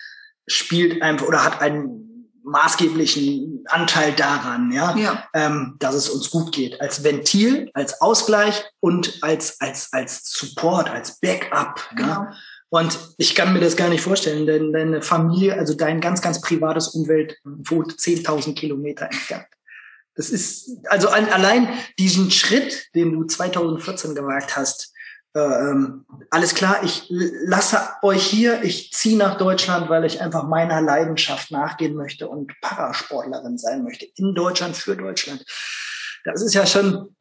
spielt einfach oder hat einen maßgeblichen Anteil daran, ja, ja. Ähm, dass es uns gut geht. Als Ventil, als Ausgleich und als, als, als Support, als Backup. Genau. Ja? Und ich kann mir das gar nicht vorstellen, denn deine Familie, also dein ganz, ganz privates Umwelt wohnt 10.000 Kilometer entfernt. Das ist, also an, allein diesen Schritt, den du 2014 gewagt hast, äh, ähm, alles klar, ich lasse euch hier, ich ziehe nach Deutschland, weil ich einfach meiner Leidenschaft nachgehen möchte und Parasportlerin sein möchte. In Deutschland, für Deutschland. Das ist ja schon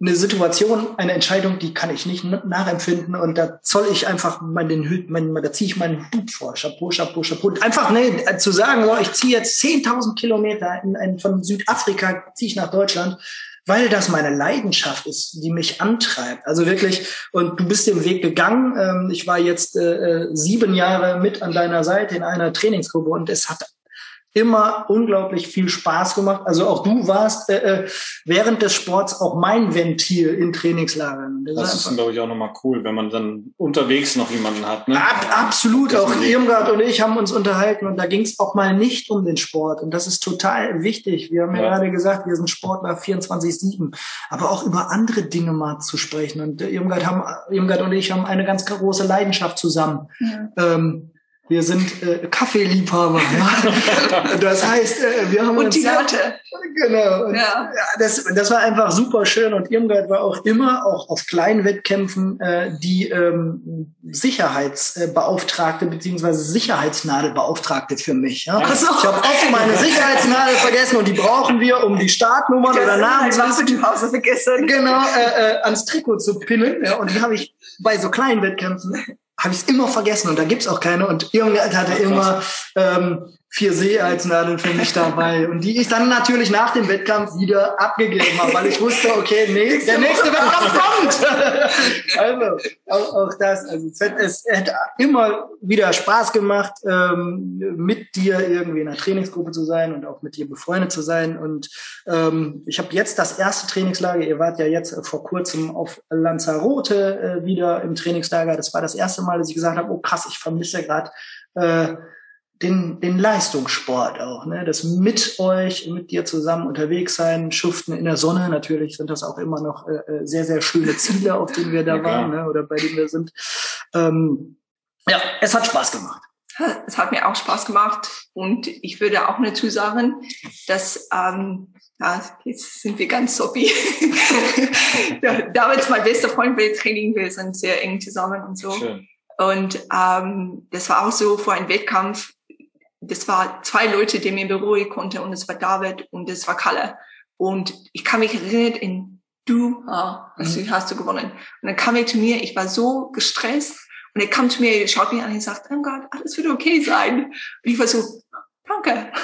eine Situation, eine Entscheidung, die kann ich nicht nachempfinden und da zoll ich einfach mal den Hut, mein, da ziehe ich meinen Hut vor, Chapeau, Chapeau, Chapeau. Einfach ne, zu sagen, so, ich ziehe jetzt 10.000 Kilometer in, in, von Südafrika, ziehe ich nach Deutschland, weil das meine Leidenschaft ist, die mich antreibt. Also wirklich, und du bist den Weg gegangen. Ähm, ich war jetzt äh, äh sieben Jahre mit an deiner Seite in einer Trainingsgruppe und es hat immer unglaublich viel Spaß gemacht. Also auch du warst äh, äh während des Sports auch mein Ventil in Trainingslagern. Das, das ist, glaube ich, auch nochmal cool, wenn man dann unterwegs noch jemanden hat. Ne? Ab, absolut. Das auch Irmgard und ich haben uns unterhalten und da ging es auch mal nicht um den Sport. Und das ist total wichtig. Wir haben ja, ja gerade gesagt, wir sind Sportler 24-7. Aber auch über andere Dinge mal zu sprechen. Und Irmgard, haben, Irmgard und ich haben eine ganz große Leidenschaft zusammen. Ja. Ähm, wir sind äh, Kaffeeliebhaber. Ja? <laughs> das heißt, äh, wir haben und uns die Leute. Genau. Und, ja. das, das war einfach super schön. Und Irmgard war auch immer, auch auf kleinen Wettkämpfen, äh, die ähm, Sicherheitsbeauftragte beziehungsweise Sicherheitsnadelbeauftragte für mich. Ja? Also. Ich habe oft meine Sicherheitsnadel vergessen und die brauchen wir, um die Startnummern oder Namen zu Hause vergessen. Genau, äh, äh, ans Trikot zu pinnen. Ja? Und die habe ich bei so kleinen Wettkämpfen habe ich es immer vergessen und da gibt's auch keine. Und irgendwann hat er immer ähm, vier Seehalsnadeln für mich dabei und die ich dann natürlich nach dem Wettkampf wieder abgegeben habe, weil ich wusste, okay, nee, der nächste Wettkampf kommt. <laughs> also auch, auch das, also es, hat, es hätte immer wieder Spaß gemacht, ähm, mit dir irgendwie in einer Trainingsgruppe zu sein und auch mit dir befreundet zu sein. Und ähm, ich habe jetzt das erste Trainingslager. Ihr wart ja jetzt vor kurzem auf Lanzarote äh, wieder im Trainingslager. Das war das erste Mal, dass ich gesagt habe, oh krass, ich vermisse gerade äh, den, den Leistungssport auch, ne? Das mit euch, mit dir zusammen unterwegs sein, schuften in der Sonne. Natürlich sind das auch immer noch äh, äh sehr, sehr schöne Ziele, auf denen wir da ja, waren, ne? oder bei denen wir sind. Ähm, ja, es hat Spaß gemacht. Es hat mir auch Spaß gemacht und ich würde auch dazu sagen, dass ähm, ja, jetzt sind wir ganz soppy. <laughs> David ist mein bester Freund, wir Training, wir sind sehr eng zusammen und so. Schön. Und ähm, das war auch so vor einem Wettkampf das war zwei Leute, die mir beruhigen konnten und es war David und es war Kalle. Und ich kann mich erinnern, in du ah, hast, mhm. du, hast du gewonnen. Und dann kam er zu mir, ich war so gestresst und er kam zu mir, schaut mich an und sagt, oh Gott, alles wird okay sein. Und ich war so, danke. <laughs>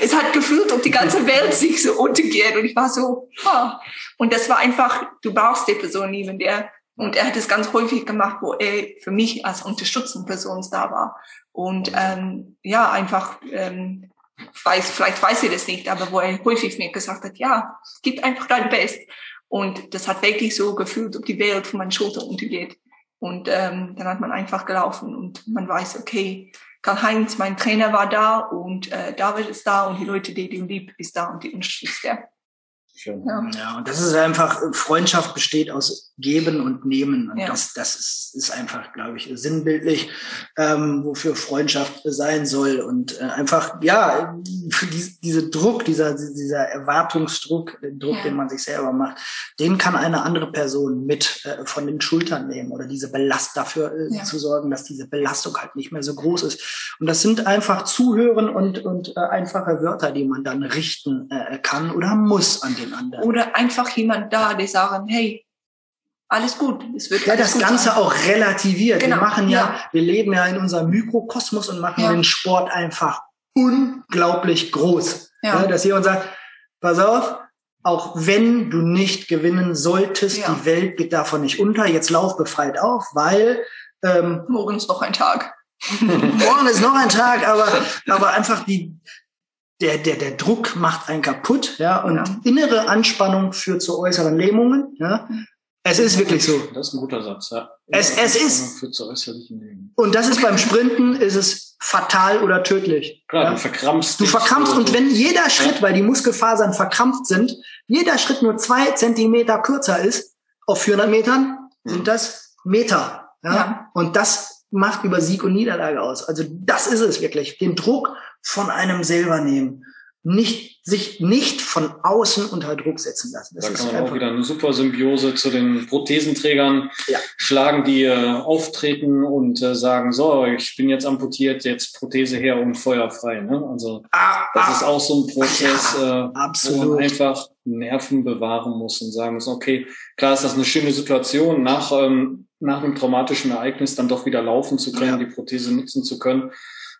Es hat gefühlt, ob die ganze Welt sich so untergeht und ich war so, ah. Und das war einfach, du brauchst die Person neben dir. Und er hat es ganz häufig gemacht, wo er für mich als unterstützende Person da war. Und ähm, ja, einfach, ähm, weiß, vielleicht weiß er das nicht, aber wo er häufig mir gesagt hat, ja, gib einfach dein Best. Und das hat wirklich so gefühlt, ob die Welt von meinen Schultern untergeht. Und ähm, dann hat man einfach gelaufen und man weiß, okay, Karl-Heinz, mein Trainer war da und äh, David ist da und die Leute, die du lieb, ist da und die unterstützt er. Schön. Ja. ja, und das ist einfach, Freundschaft besteht aus Geben und Nehmen. Und ja. das, das ist, ist einfach, glaube ich, sinnbildlich, ähm, wofür Freundschaft sein soll. Und äh, einfach, ja, für die, diese Druck, dieser, dieser Erwartungsdruck, den Druck, ja. den man sich selber macht, den kann eine andere Person mit äh, von den Schultern nehmen oder diese Belast dafür äh, zu sorgen, dass diese Belastung halt nicht mehr so groß ist. Und das sind einfach Zuhören und, und äh, einfache Wörter, die man dann richten äh, kann oder muss an den anderen. Oder einfach jemand da, die sagen, hey, alles gut. Es wird ja, das Ganze sein. auch relativiert. Genau. Wir machen ja, ja, wir leben ja in unserem Mikrokosmos und machen ja. den Sport einfach unglaublich groß. Ja. dass jemand sagt, pass auf, auch wenn du nicht gewinnen solltest, die Welt geht davon nicht unter, jetzt lauf befreit auf, weil ähm, morgen ist noch ein Tag. <laughs> morgen ist noch ein Tag, aber, aber einfach die, der, der, der Druck macht einen kaputt, ja, und ja. innere Anspannung führt zu äußeren Lähmungen, ja. Es ist wirklich so. Das ist ein guter Satz, ja. Es, es ist. Führt zu äußerlichen Lähmungen. Und das ist beim Sprinten, ist es fatal oder tödlich. Klar, ja? du verkrampfst. Du verkrampfst und wenn jeder Schritt, ja. weil die Muskelfasern verkrampft sind, jeder Schritt nur zwei Zentimeter kürzer ist, auf 400 Metern, mhm. sind das Meter. Ja? ja? Und das macht über Sieg und Niederlage aus. Also das ist es wirklich. Den Druck von einem selber nehmen. nicht, sich nicht von außen unter Druck setzen lassen. Das da kann man auch wieder eine super Symbiose zu den Prothesenträgern ja. schlagen, die äh, auftreten und äh, sagen, so, ich bin jetzt amputiert, jetzt Prothese her und feuerfrei. Ne? Also ah, das ah, ist auch so ein Prozess, ja, äh, wo man einfach Nerven bewahren muss und sagen muss, okay, klar ist das eine schöne Situation, nach, ähm, nach einem traumatischen Ereignis dann doch wieder laufen zu können, ja. die Prothese nutzen zu können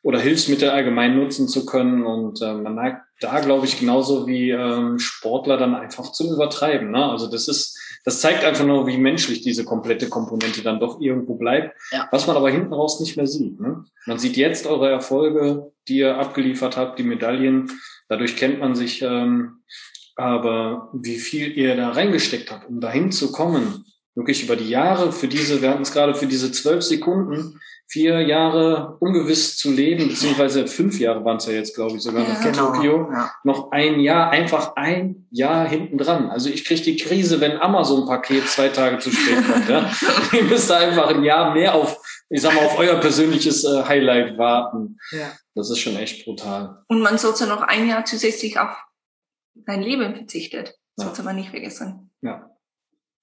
oder Hilfsmittel allgemein nutzen zu können. Und äh, man neigt da, glaube ich, genauso wie ähm, Sportler dann einfach zum Übertreiben. Ne? Also das ist, das zeigt einfach nur, wie menschlich diese komplette Komponente dann doch irgendwo bleibt, ja. was man aber hinten raus nicht mehr sieht. Ne? Man sieht jetzt eure Erfolge, die ihr abgeliefert habt, die Medaillen. Dadurch kennt man sich. Ähm, aber wie viel ihr da reingesteckt habt, um dahin zu kommen, wirklich über die Jahre für diese, wir hatten es gerade für diese zwölf Sekunden, vier Jahre ungewiss zu leben, beziehungsweise fünf Jahre waren es ja jetzt, glaube ich, sogar ja, genau, Tokio, ja. noch ein Jahr, einfach ein Jahr hinten dran. Also ich kriege die Krise, wenn Amazon-Paket zwei Tage zu spät kommt. Ja? <laughs> Ihr müsst einfach ein Jahr mehr auf, ich sag mal, auf euer persönliches äh, Highlight warten. Ja. Das ist schon echt brutal. Und man sollte noch ein Jahr zusätzlich auf sein Leben verzichtet. Das ja. sollte man nicht vergessen. Ja.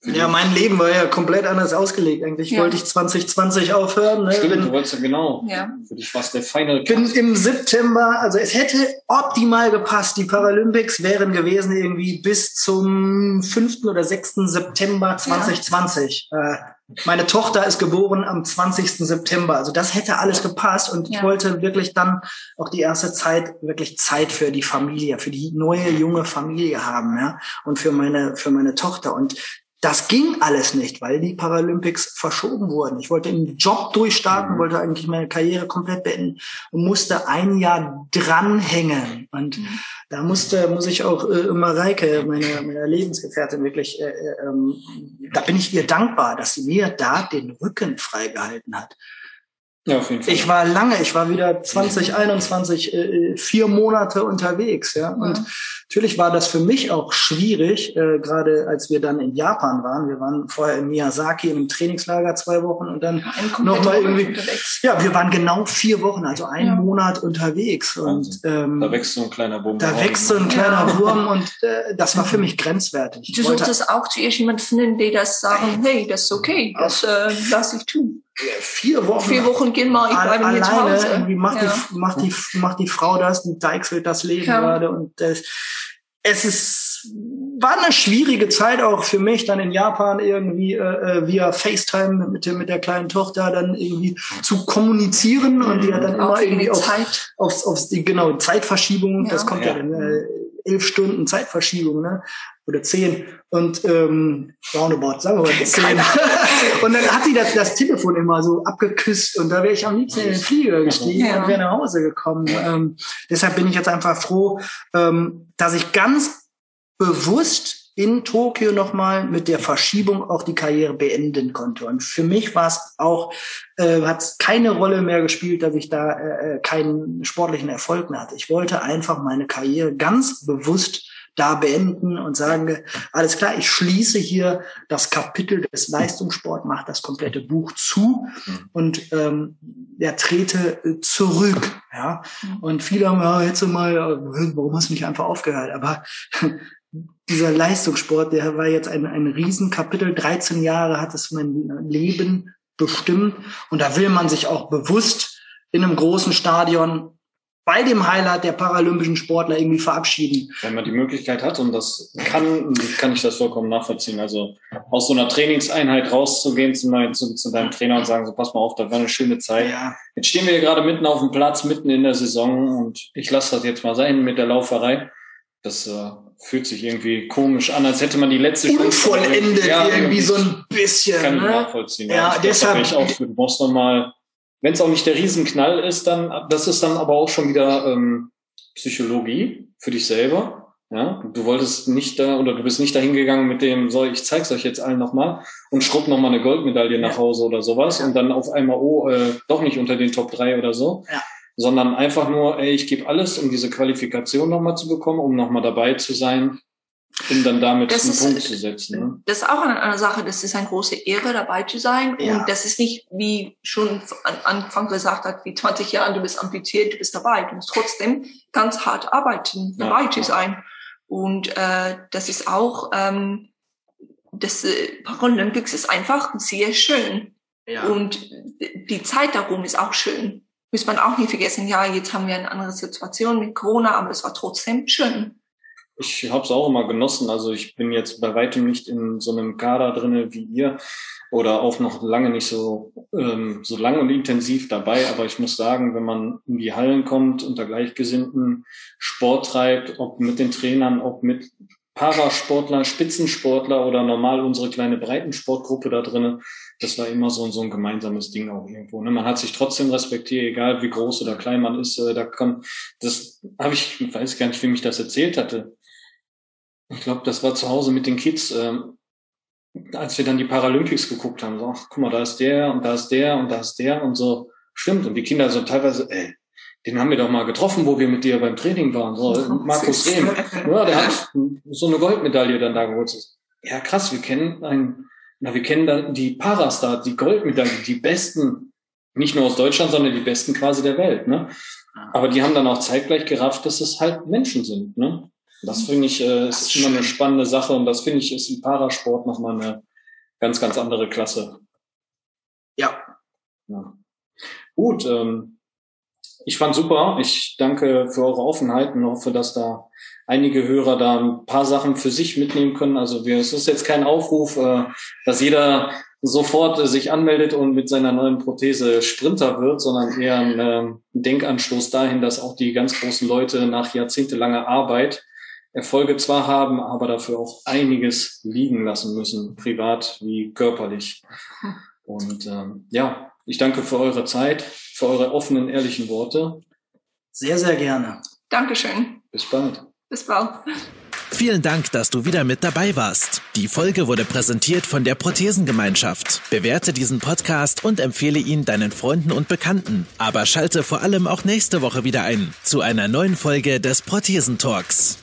Ja, mein Leben war ja komplett anders ausgelegt. Eigentlich ja. wollte ich 2020 aufhören. Ne? Stimmt, bin, du wolltest ja genau. Ja. Für dich war es der Final Bin im September, also es hätte optimal gepasst. Die Paralympics wären gewesen irgendwie bis zum 5. oder 6. September 2020. Ja. Äh, meine Tochter ist geboren am 20. September. Also das hätte alles gepasst. Und ich wollte wirklich dann auch die erste Zeit wirklich Zeit für die Familie, für die neue junge Familie haben, ja. Und für meine, für meine Tochter. Und das ging alles nicht, weil die Paralympics verschoben wurden. Ich wollte im Job durchstarten, mhm. wollte eigentlich meine Karriere komplett beenden und musste ein Jahr dranhängen. Und mhm. da musste, muss ich auch äh, Mareike, meine, meine Lebensgefährtin, wirklich, äh, äh, ähm, da bin ich ihr dankbar, dass sie mir da den Rücken freigehalten hat. Ja, auf jeden Fall. Ich war lange, ich war wieder 2021 äh, vier Monate unterwegs, ja. Und ja. natürlich war das für mich auch schwierig, äh, gerade als wir dann in Japan waren. Wir waren vorher in Miyazaki im Trainingslager zwei Wochen und dann nochmal irgendwie. Unterwegs. Ja, wir waren genau vier Wochen, also einen ja. Monat unterwegs. Und ähm, da wächst so ein kleiner Wurm. Da wächst so ein kleiner ja. Wurm und äh, das war für mich grenzwertig. Du solltest auch zuerst jemanden finden, der das sagen, hey, das ist okay, das äh, lass ich tun vier Wochen. Vier Wochen gehen mal, ich bleibe alleine, zu Hause. Irgendwie macht, ja. die, macht, die, macht die Frau das, die deichselt das Leben ja. gerade und das, es ist, war eine schwierige Zeit auch für mich, dann in Japan irgendwie äh, äh via FaceTime mit, mit der kleinen Tochter dann irgendwie zu kommunizieren und die hat dann immer irgendwie auf, Zeit. aufs, aufs die genau Zeitverschiebung, ja. das kommt ja, ja dann äh, elf Stunden Zeitverschiebung, ne? oder zehn und ähm, roundabout, sagen wir mal <laughs> zehn. und dann hat sie das, das Telefon immer so abgeküsst und da wäre ich am liebsten in den Flieger gestiegen ja. und wäre nach Hause gekommen. Ähm, deshalb bin ich jetzt einfach froh, ähm, dass ich ganz bewusst in Tokio nochmal mit der Verschiebung auch die Karriere beenden konnte. Und für mich war es auch, äh, hat es keine Rolle mehr gespielt, dass ich da äh, äh, keinen sportlichen Erfolg mehr hatte. Ich wollte einfach meine Karriere ganz bewusst da beenden und sagen, alles klar, ich schließe hier das Kapitel des Leistungssport, mache das komplette Buch zu mhm. und ähm, ja, trete zurück. Ja? Mhm. Und viele haben, ja, jetzt mal, äh, warum hast du nicht einfach aufgehört? Aber dieser Leistungssport, der war jetzt ein, ein Riesenkapitel. 13 Jahre hat es mein Leben bestimmt. Und da will man sich auch bewusst in einem großen Stadion bei dem Highlight der paralympischen Sportler irgendwie verabschieden. Wenn man die Möglichkeit hat und das kann, kann ich das vollkommen nachvollziehen. Also aus so einer Trainingseinheit rauszugehen zu, zu, zu deinem Trainer und sagen, so pass mal auf, das war eine schöne Zeit. Ja. Jetzt stehen wir hier gerade mitten auf dem Platz, mitten in der Saison und ich lasse das jetzt mal sein mit der Lauferei. Das äh, fühlt sich irgendwie komisch an, als hätte man die letzte Stunde unvollendet ja, irgendwie so ein bisschen. Kann ich ne? nachvollziehen. Ja, ja deshalb. Ich auch, brauchst noch mal wenn es auch nicht der Riesenknall ist, dann, das ist dann aber auch schon wieder ähm, Psychologie für dich selber. Ja, du wolltest nicht da oder du bist nicht dahin gegangen mit dem, so, ich zeig's euch jetzt allen nochmal und schrubb nochmal eine Goldmedaille nach Hause oder sowas ja. und dann auf einmal, oh, äh, doch nicht unter den Top 3 oder so. Ja. Sondern einfach nur, ey, ich gebe alles, um diese Qualifikation nochmal zu bekommen, um nochmal dabei zu sein. um dann damit Das einen ist- Punkt zu setzen. Ne? Das ist auch eine, eine Sache, das ist eine große Ehre, dabei zu sein. Ja. Und das ist nicht, wie schon an Anfang gesagt hat, wie 20 Jahre, du bist amputiert, du bist dabei. Du musst trotzdem ganz hart arbeiten, Ja. dabei zu sein. Und äh, das ist auch, ähm, das äh, Paralympics ist einfach sehr schön. Ja. Und die Zeit darum ist auch schön. Muss man auch nicht vergessen, ja, jetzt haben wir eine andere Situation mit Corona, aber es war trotzdem schön. Ich habe es auch immer genossen. Also ich bin jetzt bei weitem nicht in so einem Kader drinne wie ihr oder auch noch lange nicht so ähm, so lang und intensiv dabei. Aber ich muss sagen, wenn man in die Hallen kommt, unter Gleichgesinnten Sport treibt, ob mit den Trainern, ob mit Parasportler, Spitzensportler oder normal unsere kleine Breitensportgruppe da drinnen, das war immer so, so ein gemeinsames Ding auch irgendwo. Ne? Man hat sich trotzdem respektiert, egal wie groß oder klein man ist. Äh, da kann, das habe ich, ich weiß gar nicht, wem ich das erzählt hatte. Ich glaube, das war zu Hause mit den Kids, ähm, als wir dann die Paralympics geguckt haben. So, ach, guck mal, da ist der und da ist der und da ist der und so. Stimmt. Und die Kinder so teilweise, ey, den haben wir doch mal getroffen, wo wir mit dir beim Training waren. So, Markus. Rehm. Ja, der hat so eine Goldmedaille dann da geholt. Ja, krass, wir kennen einen, na, wir kennen dann die Parastar, die Goldmedaille, die besten, nicht nur aus Deutschland, sondern die besten quasi der Welt, ne? Aber die haben dann auch zeitgleich gerafft, dass es halt Menschen sind, ne? Das finde ich, äh, ist immer eine spannende Sache und das finde ich ist im Parasport nochmal eine ganz, ganz andere Klasse. ja. Ja. Gut, ähm, ich fand super. Ich danke für eure Offenheit und hoffe, dass da einige Hörer da ein paar Sachen für sich mitnehmen können. Also wir, es ist jetzt kein Aufruf, äh, dass jeder sofort äh, sich anmeldet und mit seiner neuen Prothese Sprinter wird, sondern eher ein äh, Denkanstoß dahin, dass auch die ganz großen Leute nach jahrzehntelanger Arbeit Erfolge zwar haben, aber dafür auch einiges liegen lassen müssen, privat wie körperlich. <laughs> Und ähm, ja, ich danke für eure Zeit, für eure offenen, ehrlichen Worte. Sehr, sehr gerne. Dankeschön. Bis bald. Bis bald. Vielen Dank, dass du wieder mit dabei warst. Die Folge wurde präsentiert von der Prothesengemeinschaft. Bewerte diesen Podcast und empfehle ihn deinen Freunden und Bekannten. Aber schalte vor allem auch nächste Woche wieder ein zu einer neuen Folge des Prothesentalks.